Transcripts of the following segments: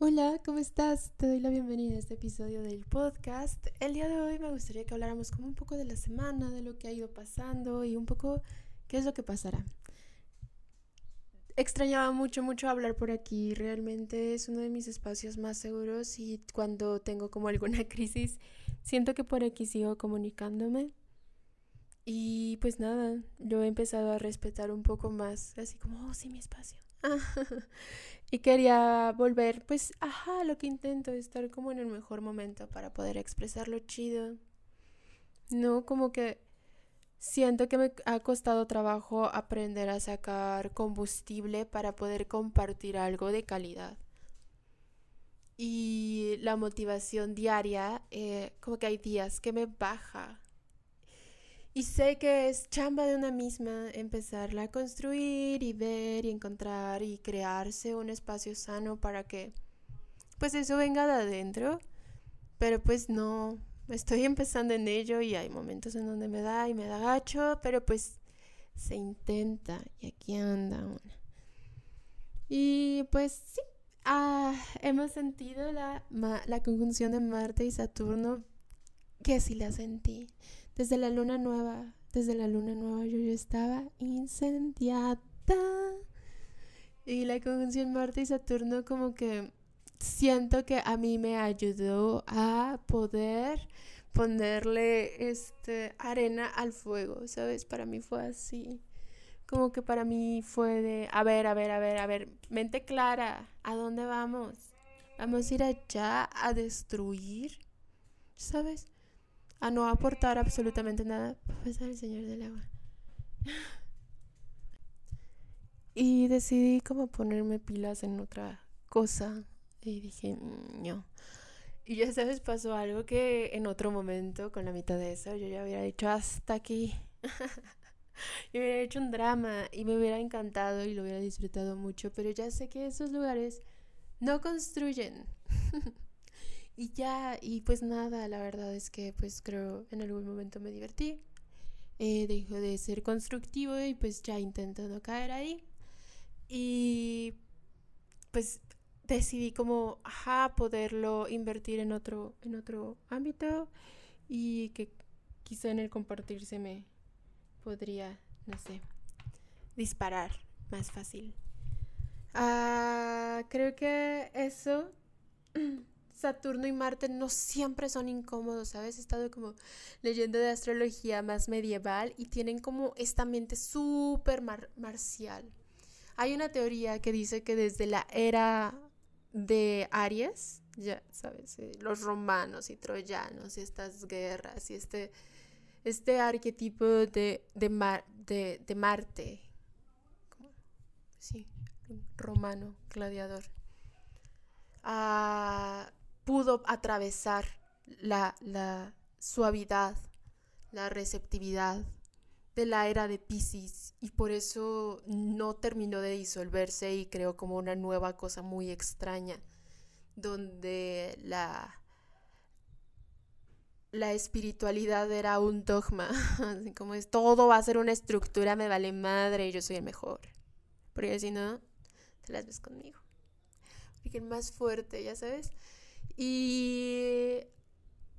Hola, ¿cómo estás? Te doy la bienvenida a este episodio del podcast. El día de hoy me gustaría que habláramos como un poco de la semana, de lo que ha ido pasando y un poco qué es lo que pasará. Extrañaba mucho, mucho hablar por aquí. Realmente es uno de mis espacios más seguros y cuando tengo como alguna crisis, siento que por aquí sigo comunicándome. Y pues nada, yo he empezado a respetar un poco más, así como, oh, sí, mi espacio. y quería volver, pues, ajá, lo que intento, estar como en el mejor momento para poder expresarlo chido. No, como que siento que me ha costado trabajo aprender a sacar combustible para poder compartir algo de calidad. Y la motivación diaria, eh, como que hay días que me baja y sé que es chamba de una misma empezarla a construir y ver y encontrar y crearse un espacio sano para que pues eso venga de adentro. Pero pues no, estoy empezando en ello y hay momentos en donde me da y me da gacho, pero pues se intenta y aquí anda una. Y pues sí, ah, hemos sentido la, la conjunción de Marte y Saturno, que sí la sentí. Desde la luna nueva, desde la luna nueva yo ya estaba incendiada. Y la conjunción Marte y Saturno como que siento que a mí me ayudó a poder ponerle este arena al fuego, ¿sabes? Para mí fue así. Como que para mí fue de, a ver, a ver, a ver, a ver, mente clara, ¿a dónde vamos? Vamos a ir allá a destruir, ¿sabes? A no aportar absolutamente nada. Pues el señor del agua. Y decidí como ponerme pilas en otra cosa. Y dije, no. Y ya sabes, pasó algo que en otro momento, con la mitad de eso, yo ya hubiera dicho hasta aquí. yo hubiera hecho un drama y me hubiera encantado y lo hubiera disfrutado mucho, pero ya sé que esos lugares no construyen. Y ya, y pues nada, la verdad es que pues creo en algún momento me divertí. Eh, dejó de ser constructivo y pues ya intento no caer ahí. Y pues decidí como, ajá, poderlo invertir en otro, en otro ámbito y que quizá en el compartirse me podría, no sé, disparar más fácil. Ah, creo que eso Saturno y Marte no siempre son incómodos, ¿sabes? He estado como leyendo de astrología más medieval y tienen como esta mente súper marcial. Hay una teoría que dice que desde la era de Aries, ya sabes, eh, los romanos y troyanos y estas guerras y este, este arquetipo de, de, de, Marte, sí, romano, gladiador. Ah, pudo atravesar la, suavidad, la receptividad de la era de Pisces y por eso no terminó de disolverse y creó como una nueva cosa muy extraña donde la la espiritualidad era un dogma, así como es todo va a ser una estructura, me vale madre, yo soy el mejor. Porque si no, te las ves conmigo. Porque el más fuerte, ya sabes. Y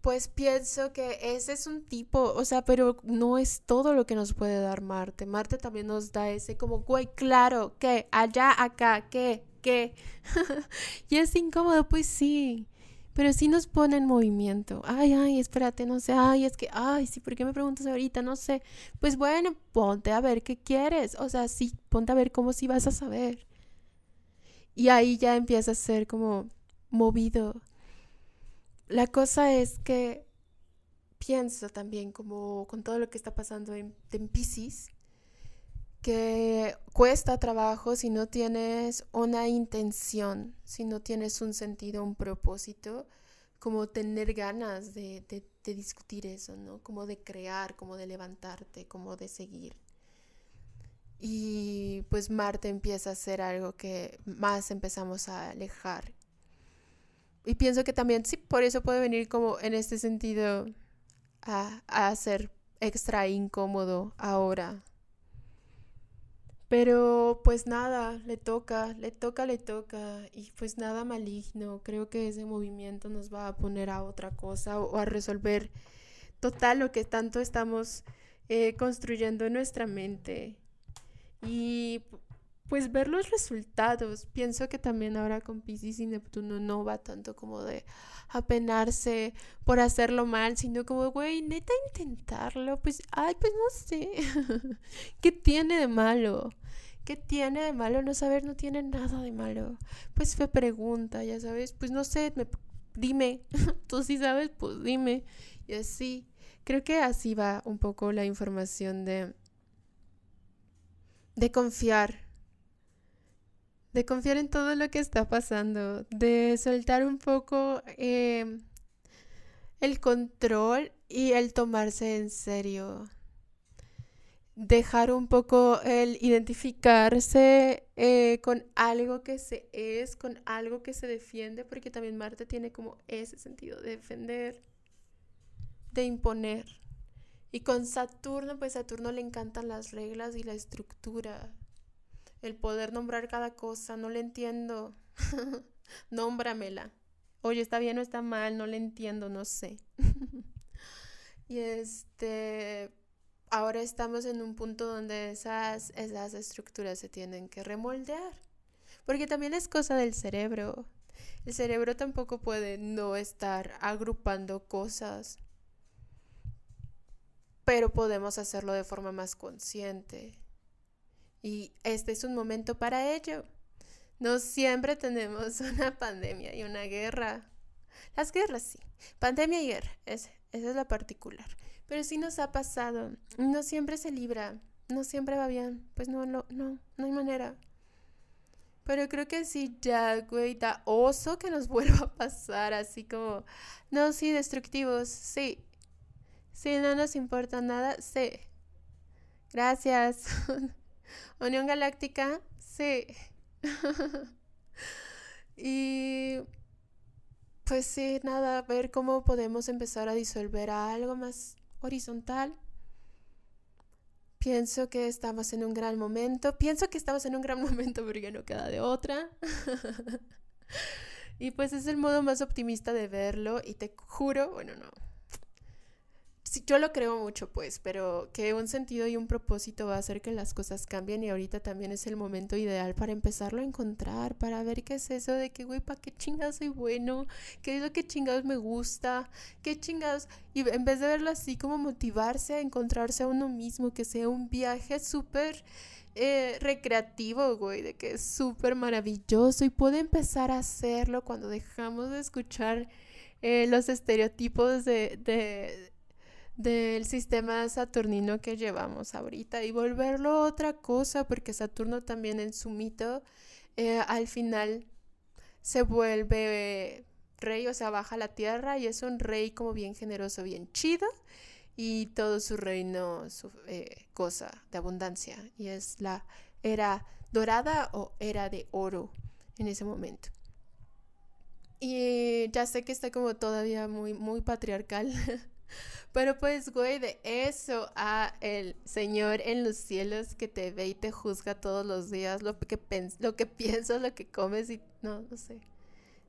pues pienso que ese es un tipo, o sea, pero no es todo lo que nos puede dar Marte. Marte también nos da ese como, güey, claro, que allá, acá, que, que. y es incómodo, pues sí. Pero sí nos pone en movimiento. Ay, ay, espérate, no sé. Ay, es que, ay, sí, ¿por qué me preguntas ahorita? No sé. Pues bueno, ponte a ver qué quieres. O sea, sí, ponte a ver cómo sí vas a saber. Y ahí ya empieza a ser como movido la cosa es que pienso también, como con todo lo que está pasando en, en Pisces, que cuesta trabajo si no tienes una intención, si no tienes un sentido, un propósito, como tener ganas de, de, discutir eso, ¿no? Como de crear, como de levantarte, como de seguir. Y pues Marte empieza a ser algo que más empezamos a alejar y pienso que también sí, por eso puede venir como en este sentido a, a ser extra incómodo ahora. Pero pues nada, le toca, le toca, le toca. Y pues nada maligno. Creo que ese movimiento nos va a poner a otra cosa o, a resolver total lo que tanto estamos eh, construyendo en nuestra mente. Y pues ver los resultados. Pienso que también ahora con Pisces y Neptuno no va tanto como de apenarse por hacerlo mal, sino como, güey, neta intentarlo. Pues, ay, pues no sé. ¿Qué tiene de malo? ¿Qué tiene de malo no saber? No tiene nada de malo. Pues fue pregunta, ya sabes. Pues no sé, dime. Tú sí sabes, pues dime. Y así. Creo que así va un poco la información de de confiar de confiar en todo lo que está pasando, de soltar un poco em, el control y el tomarse en serio. Dejar un poco el identificarse eh, con algo que se es, con algo que se defiende, porque también Marte tiene como ese sentido de defender, de imponer. Y con Saturno, pues Saturno le encantan las reglas y la estructura el poder nombrar cada cosa, no le entiendo. Nómbramela. Oye, está bien o está mal, no le entiendo, no sé. y este, ahora estamos en un punto donde esas, esas estructuras se tienen que remoldear. Porque también es cosa del cerebro. El cerebro tampoco puede no estar agrupando cosas. Pero podemos hacerlo de forma más consciente. Y este es un momento para ello. No siempre tenemos una pandemia y una guerra. Las guerras sí. Pandemia y guerra. esa es la particular. Pero sí nos ha pasado. No siempre se libra. No siempre va bien. Pues no, no, no, no hay manera. Pero creo que sí, ya, güey, da oso que nos vuelva a pasar. Así como, no, sí, destructivos. Sí. Sí, no nos importa nada. Sí. Gracias. Unión Galáctica, sí. y pues sí, nada, ver cómo podemos empezar a disolver algo más horizontal. Pienso que estamos en un gran momento. Pienso que estamos en un gran momento porque no queda de otra. y pues es el modo más optimista de verlo y te juro, bueno, no, yo lo creo mucho, pues, pero que un sentido y un propósito va a hacer que las cosas cambien y ahorita también es el momento ideal para empezarlo a encontrar, para ver qué es eso de que, güey, ¿para qué chingados soy bueno? ¿Qué es lo que chingados me gusta? ¿Qué chingados? Y en vez de verlo así, como motivarse a encontrarse a uno mismo, que sea un viaje súper... Eh, recreativo, güey, de que es súper maravilloso y puede empezar a hacerlo cuando dejamos de escuchar eh, los estereotipos de, del sistema saturnino que llevamos ahorita y volverlo otra cosa, porque Saturno también en su mito eh, al final se vuelve rey, o sea, baja a la tierra y es un rey como bien generoso, bien chido y todo su reino, su eh, cosa de abundancia y es la era dorada o era de oro en ese momento. Y ya sé que está como todavía muy, muy patriarcal Pero pues, güey, de eso a el Señor en los cielos que te ve y te juzga todos los días, lo que, lo que piensas, lo que comes y no, no sé.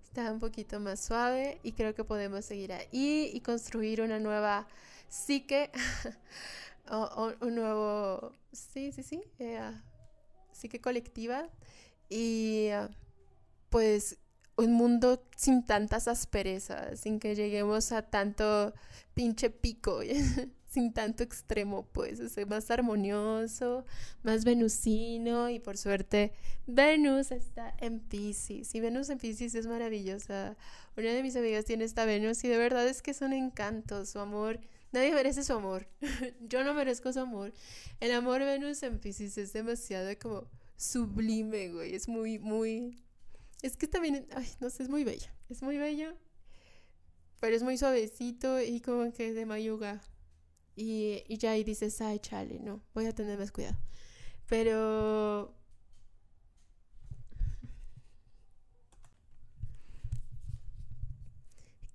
Está un poquito más suave y creo que podemos seguir ahí y construir una nueva psique, o, un nuevo, sí, sí, sí, eh, psique colectiva y ah, pues un mundo sin tantas asperezas, sin que lleguemos a tanto pinche pico, sin tanto extremo, pues, es más armonioso, más venusino y por suerte Venus está en Pisces y Venus en Pisces es maravillosa. Una de mis amigas tiene esta Venus y de verdad es que es un encanto, su amor. Nadie merece su amor. Yo no merezco su amor. El amor Venus en Pisces es demasiado como sublime, güey. Es muy, muy es que también, ay, no sé, es muy bella. Es muy bella. Pero es muy suavecito y como que de mayuga. Y, y ya ahí dices, ay, chale, no, voy a tener más cuidado. Pero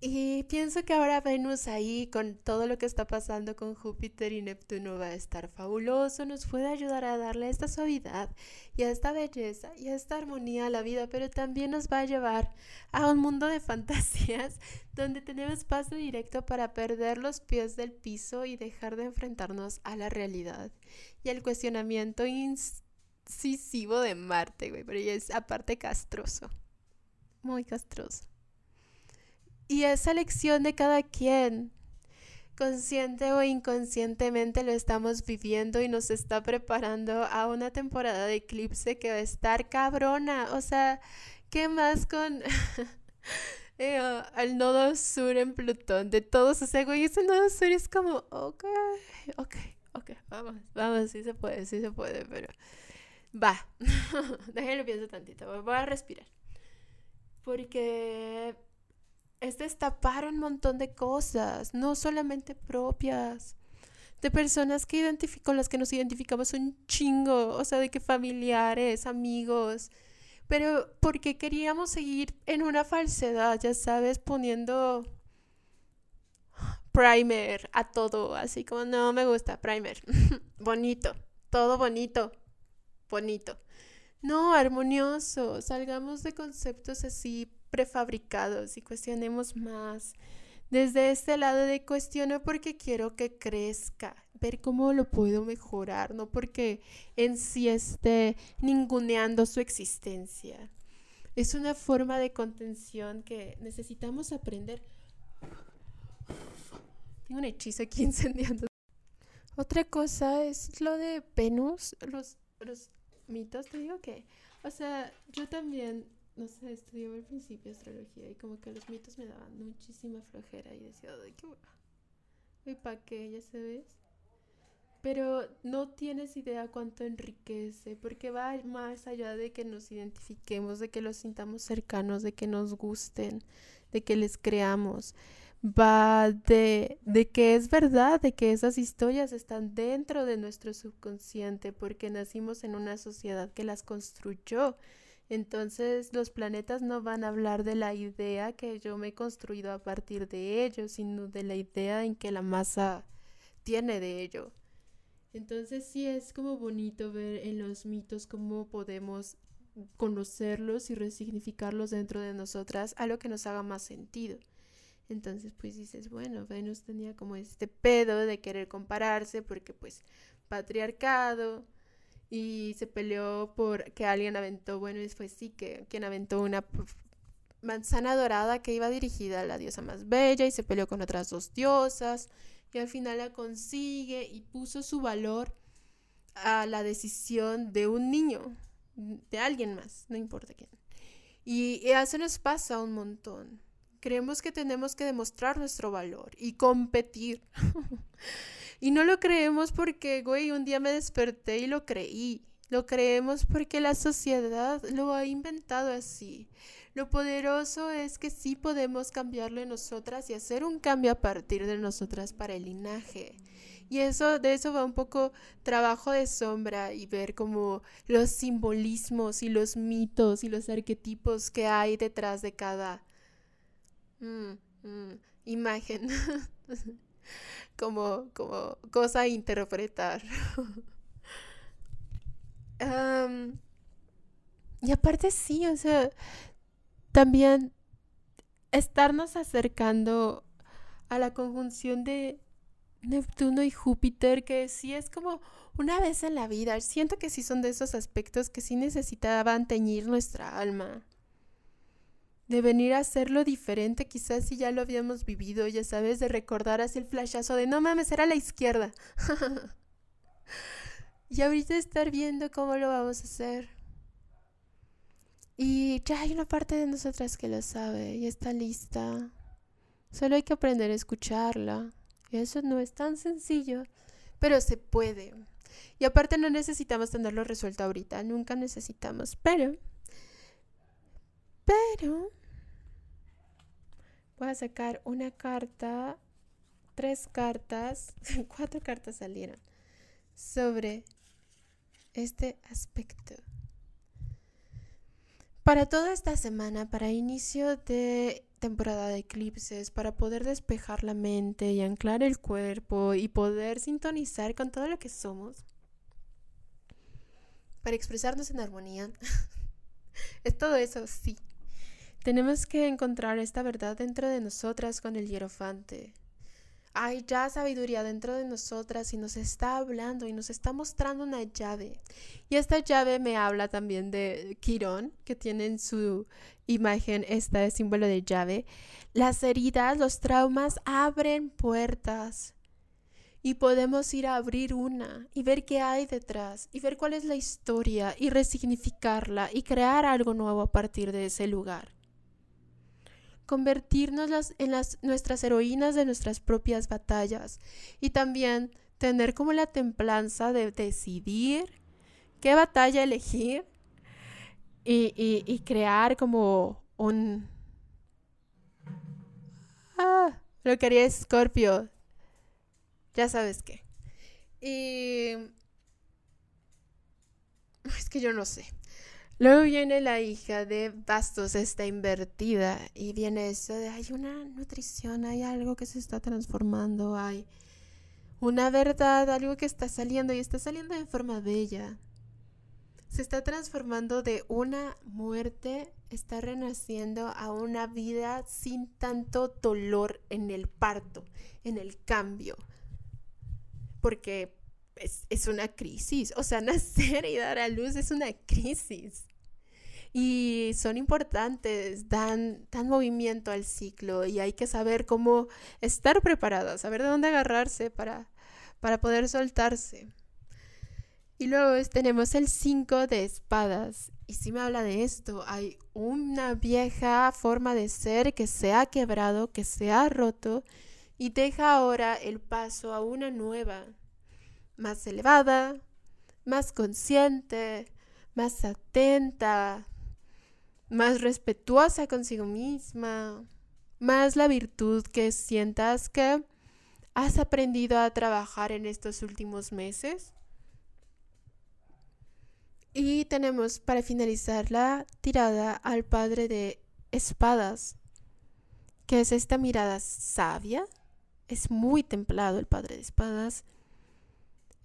Y pienso que ahora Venus ahí, con todo lo que está pasando con Júpiter y Neptuno, va a estar fabuloso, nos puede ayudar a darle esta suavidad y a esta belleza y a esta armonía a la vida, pero también nos va a llevar a un mundo de fantasías donde tenemos paso directo para perder los pies del piso y dejar de enfrentarnos a la realidad y al cuestionamiento incisivo de Marte, güey, pero ya es aparte castroso, muy castroso. Y esa lección de cada quien, consciente o inconscientemente, lo estamos viviendo y nos está preparando a una temporada de eclipse que va a estar cabrona. O sea, ¿qué más con eh, el nodo sur en Plutón? De todos, o sea, güey, ese nodo sur es como, ok, ok, ok, vamos, vamos, sí se puede, sí se puede, pero va. Déjenlo pienso tantito, voy a respirar. Porque es destapar un montón de cosas, no solamente propias, de personas que con las que nos identificamos un chingo, o sea, de que familiares, amigos, pero porque queríamos seguir en una falsedad, ya sabes, poniendo primer a todo, así como no me gusta, primer, bonito, todo bonito, bonito. No, armonioso, salgamos de conceptos así prefabricados y cuestionemos más. Desde este lado de cuestiono porque quiero que crezca, ver cómo lo puedo mejorar, no porque en sí esté ninguneando su existencia. Es una forma de contención que necesitamos aprender. Tengo un hechizo aquí incendiando. Otra cosa es lo de Venus, los, los mitos, te digo que, o sea, yo también no sé, estudiaba al principio astrología y como que los mitos me daban muchísima flojera y decía, ay, qué bueno. ¿Y para qué? Ya sabes. Pero no tienes idea cuánto enriquece, porque va más allá de que nos identifiquemos, de que los sintamos cercanos, de que nos gusten, de que les creamos. Va de, de que es verdad, de que esas historias están dentro de nuestro subconsciente, porque nacimos en una sociedad que las construyó entonces los planetas no van a hablar de la idea que yo me he construido a partir de ellos, sino de la idea en que la masa tiene de ello. Entonces sí es como bonito ver en los mitos cómo podemos conocerlos y resignificarlos dentro de nosotras a lo que nos haga más sentido. Entonces pues dices, bueno, Venus tenía como este pedo de querer compararse porque pues patriarcado, y se peleó por que alguien aventó, bueno, y fue sí que quien aventó una manzana dorada que iba dirigida a la diosa más bella y se peleó con otras dos diosas y al final la consigue y puso su valor a la decisión de un niño, de alguien más, no importa quién. Y, y eso nos pasa un montón. Creemos que tenemos que demostrar nuestro valor y competir. Y no lo creemos porque, güey, un día me desperté y lo creí. Lo creemos porque la sociedad lo ha inventado así. Lo poderoso es que sí podemos cambiarlo en nosotras y hacer un cambio a partir de nosotras para el linaje. Y eso, de eso va un poco trabajo de sombra y ver como los simbolismos y los mitos y los arquetipos que hay detrás de cada mm, mm, imagen. como, como cosa a interpretar. y aparte sí, o sea, también estarnos acercando a la conjunción de Neptuno y Júpiter, que sí es como una vez en la vida. Siento que sí son de esos aspectos que sí necesitaban teñir nuestra alma de venir a hacerlo diferente, quizás si ya lo habíamos vivido, ya sabes, de recordar así el flashazo de no mames, era la izquierda. y ahorita estar viendo cómo lo vamos a hacer. Y ya hay una parte de nosotras que lo sabe y está lista. Solo hay que aprender a escucharla. Eso no es tan sencillo, pero se puede. Y aparte no necesitamos tenerlo resuelto ahorita, nunca necesitamos, pero... Pero voy a sacar una carta, tres cartas, cuatro cartas salieron sobre este aspecto. Para toda esta semana, para inicio de temporada de eclipses para poder despejar la mente y anclar el cuerpo y poder sintonizar con todo lo que somos. Para expresarnos en armonía. es todo eso, sí. Tenemos que encontrar esta verdad dentro de nosotras con el hierofante. Hay ya sabiduría dentro de nosotras y nos está hablando y nos está mostrando una llave. Y esta llave me habla también de Quirón, que tiene en su imagen este símbolo de llave. Las heridas, los traumas abren puertas y podemos ir a abrir una y ver qué hay detrás y ver cuál es la historia y resignificarla y crear algo nuevo a partir de ese lugar convertirnos en las, nuestras heroínas de nuestras propias batallas y también tener como la templanza de decidir qué batalla elegir y, crear como un... Ah, lo quería Scorpio. Ya sabes qué. Y... Es que yo no sé. Luego viene la hija de Bastos, está invertida, y viene eso de hay una nutrición, hay algo que se está transformando, hay una verdad, algo que está saliendo y está saliendo de forma bella. Se está transformando de una muerte, está renaciendo a una vida sin tanto dolor en el parto, en el cambio. Porque es, es, una crisis. O sea, nacer y dar a luz es una crisis y son importantes, dan, dan movimiento al ciclo y hay que saber cómo estar preparada, saber de dónde agarrarse para, para poder soltarse. Y luego tenemos el 5 de espadas. Y si me habla de esto, hay una vieja forma de ser que se ha quebrado, que se ha roto y deja ahora el paso a una nueva, más elevada, más consciente, más atenta, más respetuosa consigo misma, más la virtud que sientas que has aprendido a trabajar en estos últimos meses. Y tenemos para finalizar la tirada al padre de espadas, que es esta mirada sabia. Es muy templado el padre de espadas.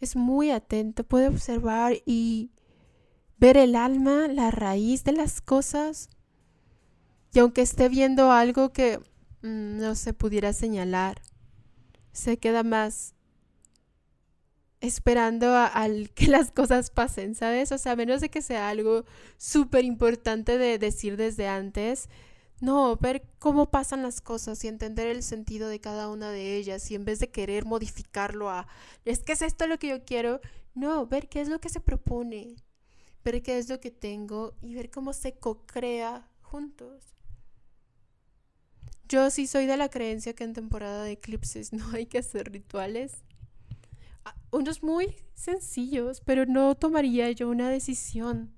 Es muy atento, puede observar y ver el alma, la raíz de las cosas. Y aunque esté viendo algo que mm, no se pudiera señalar, se queda más esperando al que las cosas pasen, ¿sabes? O sea, a menos de que sea algo súper importante de decir desde antes, no, ver cómo pasan las cosas y entender el sentido de cada una de ellas y en vez de querer modificarlo a, es que es esto lo que yo quiero, no, ver qué es lo que se propone, ver qué es lo que tengo y ver cómo se co-crea juntos. Yo sí soy de la creencia que en temporada de eclipses no hay que hacer rituales. Ah, unos muy sencillos, pero no tomaría yo una decisión.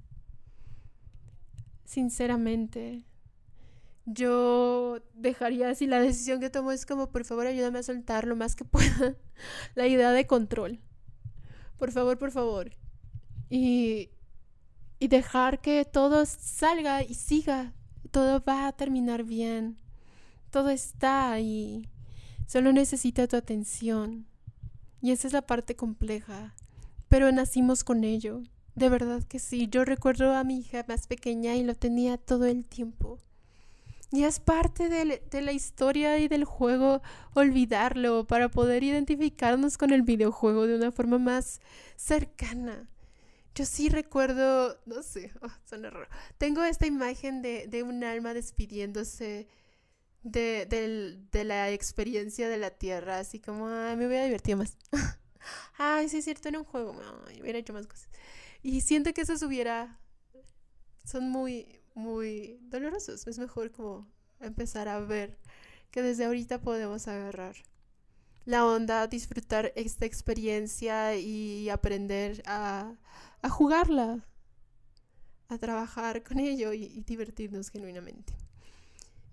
Sinceramente. Yo dejaría si la decisión que tomo es como, por favor, ayúdame a soltar lo más que pueda la idea de control. Por favor, por favor. Y y dejar que todo salga y siga. Todo va a terminar bien. Todo está ahí. Solo necesita tu atención. Y esa es la parte compleja. Pero nacimos con ello. De verdad que sí. Yo recuerdo a mi hija más pequeña y lo tenía todo el tiempo. Y es parte de, de, la historia y del juego olvidarlo para poder identificarnos con el videojuego de una forma más cercana. Yo sí recuerdo, no sé, oh, suena raro. Tengo esta imagen de, de un alma despidiéndose de, de, la experiencia de la Tierra, así como, me voy a divertir más. Ay, sí es cierto, en un juego, Ay, hubiera hecho más cosas. Y siento que esos hubiera, son muy, muy dolorosos. Es mejor como empezar a ver que desde ahorita podemos agarrar la onda, disfrutar esta experiencia y aprender a a jugarla, a trabajar con ello y, divertirnos genuinamente.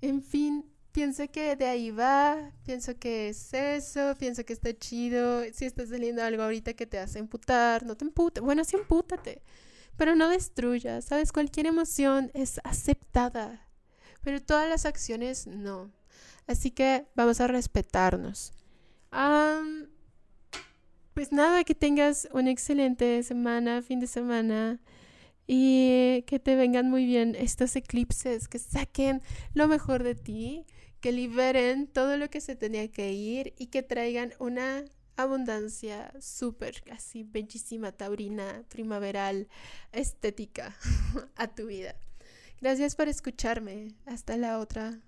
En fin, pienso que de ahí va, pienso que es eso, pienso que está chido. Si está saliendo algo ahorita que te hace emputar, no te emputes. Bueno, sí empútate, pero no destruyas. Sabes, cualquier emoción es aceptada. pero todas las acciones no. Así que vamos a respetarnos. Pues nada, que tengas una excelente semana, fin de semana y que te vengan muy bien estos eclipses, que saquen lo mejor de ti, que liberen todo lo que se tenía que ir y que traigan una abundancia súper, así bellísima, taurina, primaveral, estética a tu vida. Gracias por escucharme. Hasta la otra.